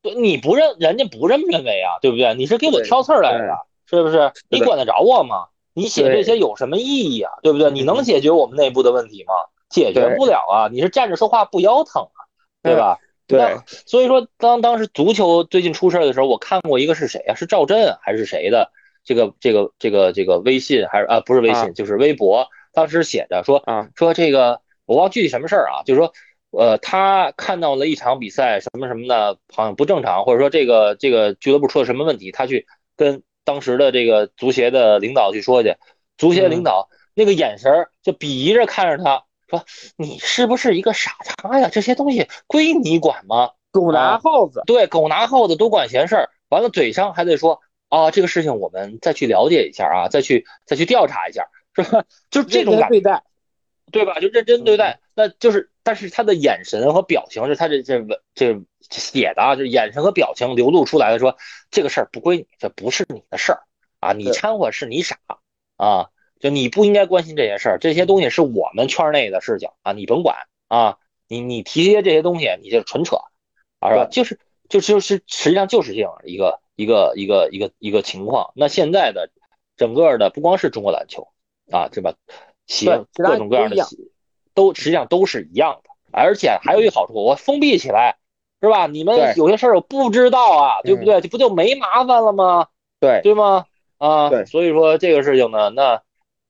Speaker 3: 对，你不认，人家不这么认为啊，对不对？你是给我挑刺儿来的，是不是？你管得着我吗？你写这些有什么意义啊？对不对？你能解决我们内部的问题吗？解决不了啊！你是站着说话不腰疼啊，对吧？
Speaker 2: 对，
Speaker 3: 所以说当当时足球最近出事儿的时候，我看过一个是谁啊？是赵震还是谁的？这个这个这个这个微信还是啊？不是微信，就是微博。当时写着说
Speaker 2: 啊，
Speaker 3: 说这个我忘具体什么事儿啊，就是说，呃，他看到了一场比赛什么什么的，好像不正常，或者说这个这个俱乐部出了什么问题，他去跟当时的这个足协的领导去说去，足协领导那个眼神就鄙夷着看着他，说你是不是一个傻叉呀？这些东西归你管吗？
Speaker 2: 狗拿耗子，
Speaker 3: 对，狗拿耗子多管闲事儿，完了嘴上还得说啊，这个事情我们再去了解一下啊，再去再去调查一下。是吧？就是这种
Speaker 2: 对待，
Speaker 3: 对吧？就认真对待，那就是，但是他的眼神和表情是他这这文这写的啊，就眼神和表情流露出来的，说这个事儿不归你，这不是你的事儿啊，你掺和是你傻啊，就你不应该关心这些事儿，这些东西是我们圈内的事情啊，你甭管啊，你你提些这些东西，你就纯扯，啊，是吧？就是就就是实际上就是这样一个一个一个一个一个情况。那现在的整个的不光是中国篮球啊，对吧？各种各样的企都实际上都是一样的，而且还有一个好处，我封闭起来，是吧？你们有些事儿我不知道啊，对不对？这不就没麻烦了吗？
Speaker 2: 对
Speaker 3: 对吗？啊，
Speaker 2: 对，
Speaker 3: 所以说这个事情呢，那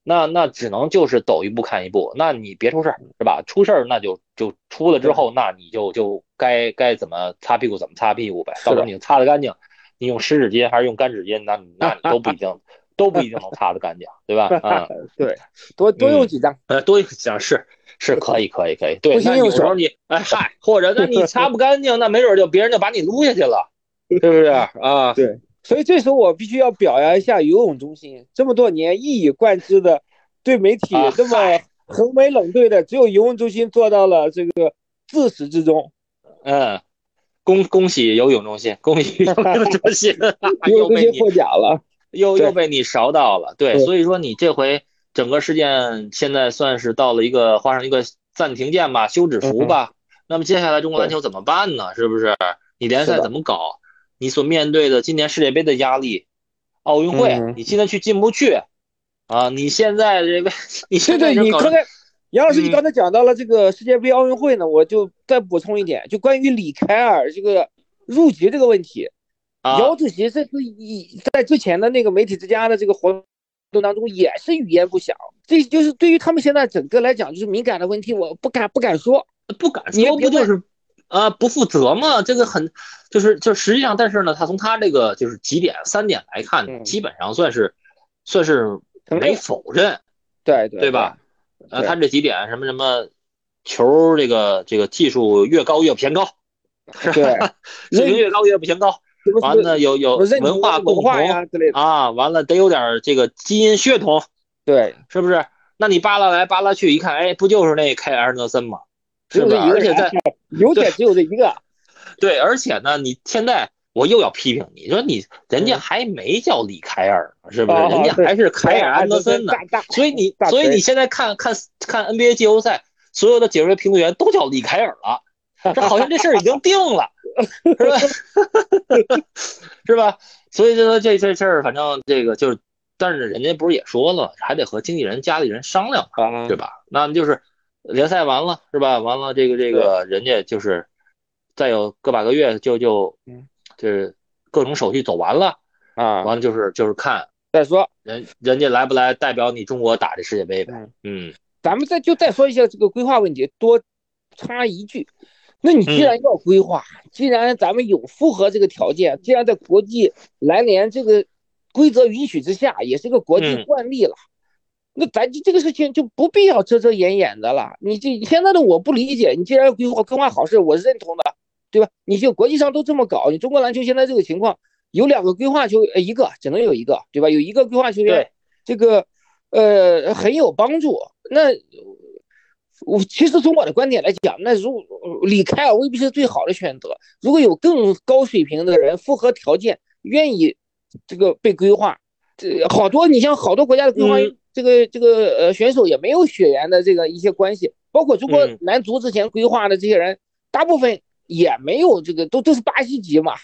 Speaker 3: 那那只能就是走一步看一步。那你别出事儿，是吧？出事儿那就就出了之后，那你就就该该怎么擦屁股怎么擦屁股呗。到时候你擦得干净，你用湿纸巾还是用干纸巾，那那你都不一定。都不一定能擦得干净，对吧？啊，
Speaker 2: 对，多多用几张，
Speaker 3: 呃，多用几张是是可以，可以，可以。对，
Speaker 2: 那
Speaker 3: 有时候你，哎嗨，或者那你擦不干净，那没准就别人就把你撸下去了，对不对啊？
Speaker 2: 对，所以这时候我必须要表扬一下游泳中心，这么多年一以贯之的对媒体这么横眉冷对的，只有游泳中心做到了这个自始至终。
Speaker 3: 嗯，恭恭喜游泳中心，恭喜游泳中心，
Speaker 2: 游泳中心获奖了。
Speaker 3: 又又被你勺到了，对，所以说你这回整个事件现在算是到了一个画上一个暂停键吧，休止符吧。那么接下来中国篮球怎么办呢？是不是？你联赛怎么搞？你所面对的今年世界杯的压力，奥运会，你现在去进不去啊？你现在这个，你现在
Speaker 2: 你刚才杨老师，你刚才讲到了这个世界杯、奥运会呢，我就再补充一点，就关于李凯尔这个入籍这个问题。姚主席这次以在之前的那个媒体之家的这个活动当中也是语焉不详，这就是对于他们现在整个来讲就是敏感的问题，我不敢不敢说，
Speaker 3: 不敢说，不就是啊不负责嘛？这个很就是就实际上，但是呢，他从他这个就是几点三点来看，基本上算是算是没否认，
Speaker 2: 对
Speaker 3: 对对吧？
Speaker 2: 呃，
Speaker 3: 他这几点什么什么球这个这个技术越高越偏高，
Speaker 2: 对，
Speaker 3: 水平越高越不偏高。完了有有文化共同啊，完了得有点这个基因血统，
Speaker 2: 对，
Speaker 3: 是不是？那你扒拉来扒拉去一看，哎，不就是那凯尔德森吗？
Speaker 2: 是不是？
Speaker 3: 而且在
Speaker 2: 有点只有这一个。
Speaker 3: 对，而且呢，你现在我又要批评你，说你人家还没叫李凯尔，是不是？人家还是凯尔安德森呢。所以你所以你现在看看看 NBA 季后赛，所有的解说评论员都叫李凯尔了。这好像这事儿已经定了，是吧？是吧？所以就说这这事儿，反正这个就是，但是人家不是也说了，还得和经纪人、家里人商量，对吧？那就是联赛完了，是吧？完了，这个这个人家就是再有个把个月就就，就是各种手续走完了
Speaker 2: 啊，
Speaker 3: 完了就是就是看
Speaker 2: 再说
Speaker 3: 人人家来不来代表你中国打这世界杯呗？嗯，
Speaker 2: 咱们再就再说一下这个规划问题，多插一句。那你既然要规划，既然咱们有符合这个条件，既然在国际篮联这个规则允许之下，也是个国际惯例了，那咱就这个事情就不必要遮遮掩掩的了。你这现在的我不理解，你既然要规划规划好事，我是认同的，对吧？你就国际上都这么搞，你中国篮球现在这个情况，有两个规划球，呃，一个只能有一个，对吧？有一个规划球员，这个呃很有帮助。那。我其实从我的观点来讲，那如李凯尔未必是最好的选择。如果有更高水平的人，符合条件，愿意这个被规划，这好多你像好多国家的规划，这个这个呃选手也没有血缘的这个一些关系，包括中国男足之前规划的这些人，大部分也没有这个，都都是巴西籍嘛。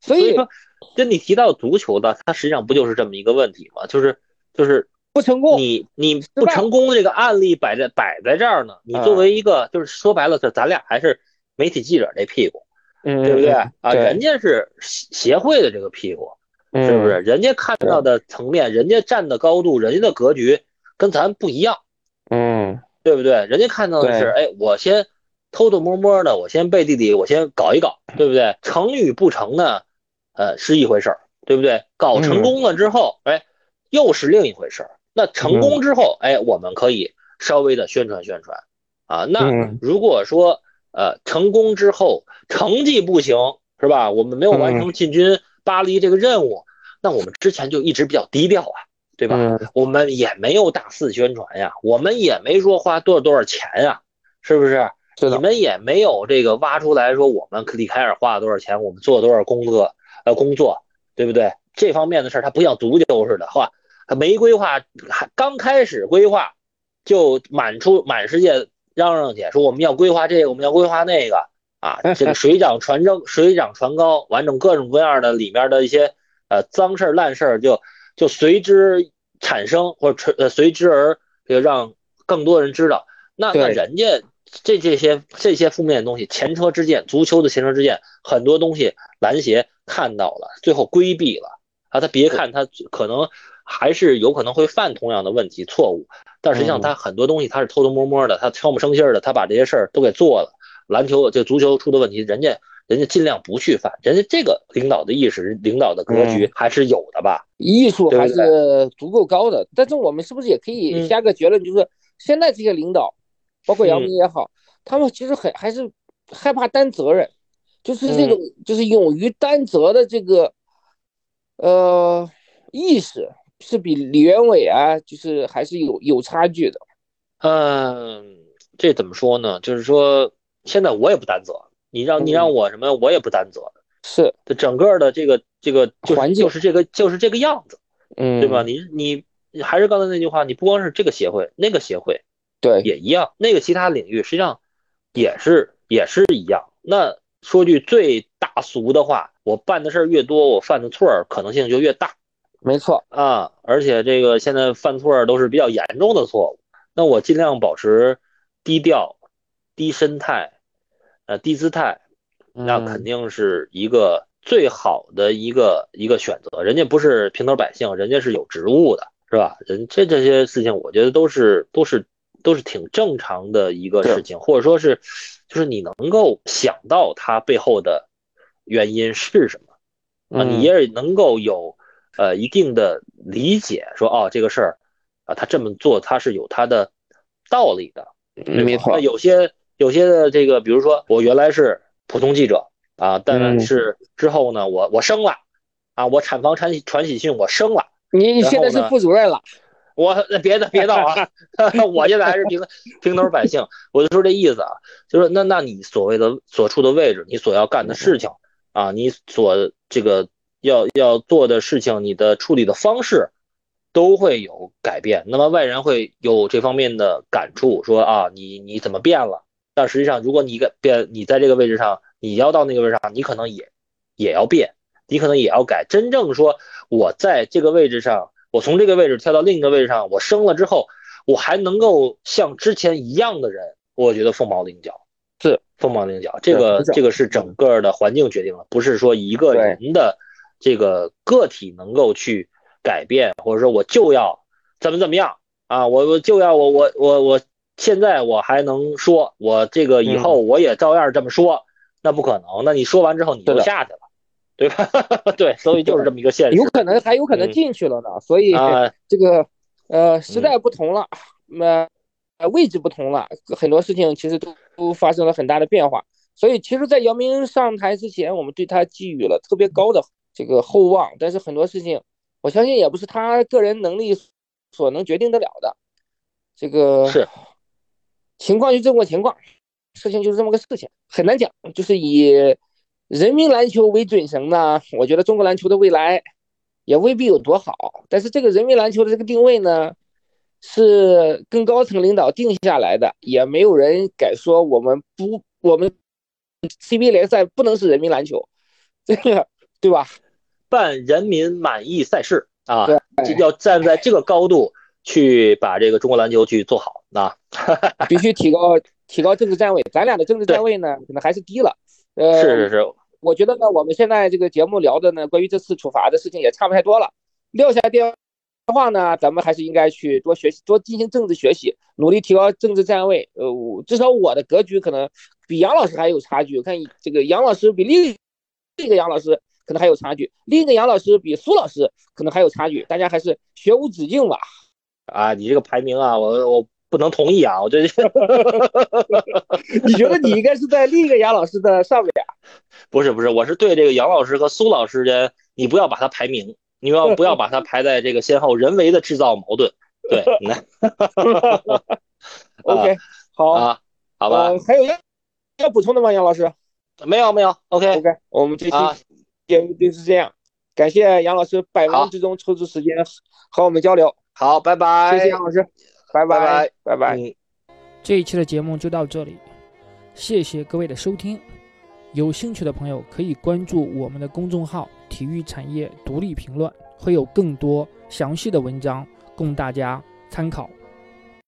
Speaker 2: 所以
Speaker 3: 说，跟你提到足球的，它实际上不就是这么一个问题吗？就是就是。
Speaker 2: 不成功，
Speaker 3: 你你不成功这个案例摆在摆在这儿呢。你作为一个，就是说白了，这咱俩还是媒体记者这屁股，对不对啊？人家是协会的这个屁股，是不是？人家看到的层面，人家站的高度，人家的格局跟咱不一样，
Speaker 2: 嗯，
Speaker 3: 对不对？人家看到的是，哎，我先偷偷摸摸的，我先背地里，我先搞一搞，对不对？成与不成呢，呃，是一回事儿，对不对？搞成功了之后，哎，又是另一回事儿。那成功之后，哎，我们可以稍微的宣传宣传，啊，那如果说呃成功之后成绩不行，是吧？我们没有完成进军巴黎这个任务，那我们之前就一直比较低调啊，对吧？我们也没有大肆宣传呀，我们也没说花多少多少钱呀，是不是？你们也没有这个挖出来说我们李凯尔花了多少钱，我们做了多少工作呃工作，对不对？这方面的事儿，它不像足球似的，话。他没规划，还刚开始规划，就满出满世界嚷嚷去，说我们要规划这个，我们要规划那个啊，这个水涨船高，水涨船高，完整各种各样的里面的一些呃脏事儿烂事儿就就随之产生或者呃随之而就让更多人知道。那那人家这这些这些负面的东西，前车之鉴，足球的前车之鉴，很多东西篮协看到了，最后规避了啊。他别看他可能还是有可能会犯同样的问题错误，但实际上他很多东西他是偷偷摸摸的，他悄无声息的，他把这些事儿都给做了。篮球这足球出的问题，人家人家尽量不去犯，人家这个领导的意识、领导的格局还是有的吧，
Speaker 2: 艺术还是足够高的。但是我们是不是也可以下个结论，就是现在这些领导。包括姚明也好，他们其实很还是害怕担责任，就是这种就是勇于担责的这个呃意识是比李元伟啊，就是还是有有差距的。
Speaker 3: 嗯，这怎么说呢？就是说现在我也不担责，你让你让我什么，我也不担责。
Speaker 2: 是，
Speaker 3: 整个的这个这个
Speaker 2: 环
Speaker 3: 境就是这个就是这个样子，
Speaker 2: 嗯，
Speaker 3: 对吧？你你还是刚才那句话，你不光是这个协会，那个协会。
Speaker 2: 对，
Speaker 3: 也一样。那个其他领域实际上也是也是一样。那说句最大俗的话，我办的事儿越多，我犯的错儿可能性就越大。
Speaker 2: 没错
Speaker 3: 啊，而且这个现在犯错儿都是比较严重的错误。那我尽量保持低调、低生态、呃低姿态，那肯定是一个最好的一个一个选择。人家不是平头百姓，人家是有职务的，是吧？人这这些事情，我觉得都是都是。都是挺正常的一个事情，或者说是，就是你能够想到它背后的原因是什么啊？你也能够有呃一定的理解，说哦这个事儿啊，他这么做他是有他的道理的，
Speaker 2: 没错。
Speaker 3: 那有些有些的这个，比如说我原来是普通记者啊，但是之后呢，我我升了啊，我产房传传喜讯我升了，
Speaker 2: 你你现在是副主任了。
Speaker 3: 我别的别闹啊！我现在还是平平头百姓，我就说这意思啊，就是那那你所谓的所处的位置，你所要干的事情啊，你所这个要要做的事情，你的处理的方式都会有改变。那么外人会有这方面的感触，说啊，你你怎么变了？但实际上，如果你改变，你在这个位置上，你要到那个位置上，你可能也也要变，你可能也要改。真正说我在这个位置上。我从这个位置跳到另一个位置上，我升了之后，我还能够像之前一样的人，我觉得凤毛麟角，
Speaker 2: 是
Speaker 3: 凤毛麟角。这个这个是整个的环境决定了，不是说一个人的这个个体能够去改变，或者说我就要怎么怎么样啊，我我就要我我我我现在我还能说，我这个以后我也照样这么说，那不可能。那你说完之后你就下去了。对吧？对，所以就是这么一个现实，
Speaker 2: 有可能还有可能进去了呢。所以这个呃时代不同了，那位置不同了，很多事情其实都都发生了很大的变化。所以其实，在姚明上台之前，我们对他寄予了特别高的这个厚望。但是很多事情，我相信也不是他个人能力所能决定得了的。这个
Speaker 3: 是
Speaker 2: 情况就这么个情况，事情就是这么个事情，很难讲，就是以。人民篮球为准绳呢，我觉得中国篮球的未来也未必有多好。但是这个人民篮球的这个定位呢，是更高层领导定下来的，也没有人敢说我们不，我们 CBA 联赛不能是人民篮球，这个对吧？
Speaker 3: 办人民满意赛事啊，要站在这个高度去把这个中国篮球去做好啊，
Speaker 2: 必须提高提高政治站位。咱俩的政治站位呢，可能还是低了。
Speaker 3: 呃，是是是，
Speaker 2: 我觉得呢，我们现在这个节目聊的呢，关于这次处罚的事情也差不太多了。撂下电话呢，咱们还是应该去多学习，多进行政治学习，努力提高政治站位。呃，至少我的格局可能比杨老师还有差距。我看这个杨老师比另另一个杨老师可能还有差距，另一个杨老师比苏老师可能还有差距。大家还是学无止境吧。
Speaker 3: 啊，你这个排名啊，我我。不能同意啊！我觉得，
Speaker 2: 你觉得你应该是在另一个杨老师的上面？
Speaker 3: 不是不是，我是对这个杨老师和苏老师间，你不要把它排名，你要不要把它排在这个先后，人为的制造矛盾。对，来，
Speaker 2: OK，好
Speaker 3: 啊，好吧。
Speaker 2: 还有要要补充的吗？杨老师？
Speaker 3: 没有没有，OK
Speaker 2: OK，我们这期节目就是这样，感谢杨老师百忙之中抽出时间和我们交流。
Speaker 3: 好，拜拜，
Speaker 2: 谢谢杨老师。拜拜拜拜。
Speaker 1: 这一期的节目就到这里，谢谢各位的收听。有兴趣的朋友可以关注我们的公众号“体育产业独立评论”，会有更多详细的文章供大家参考。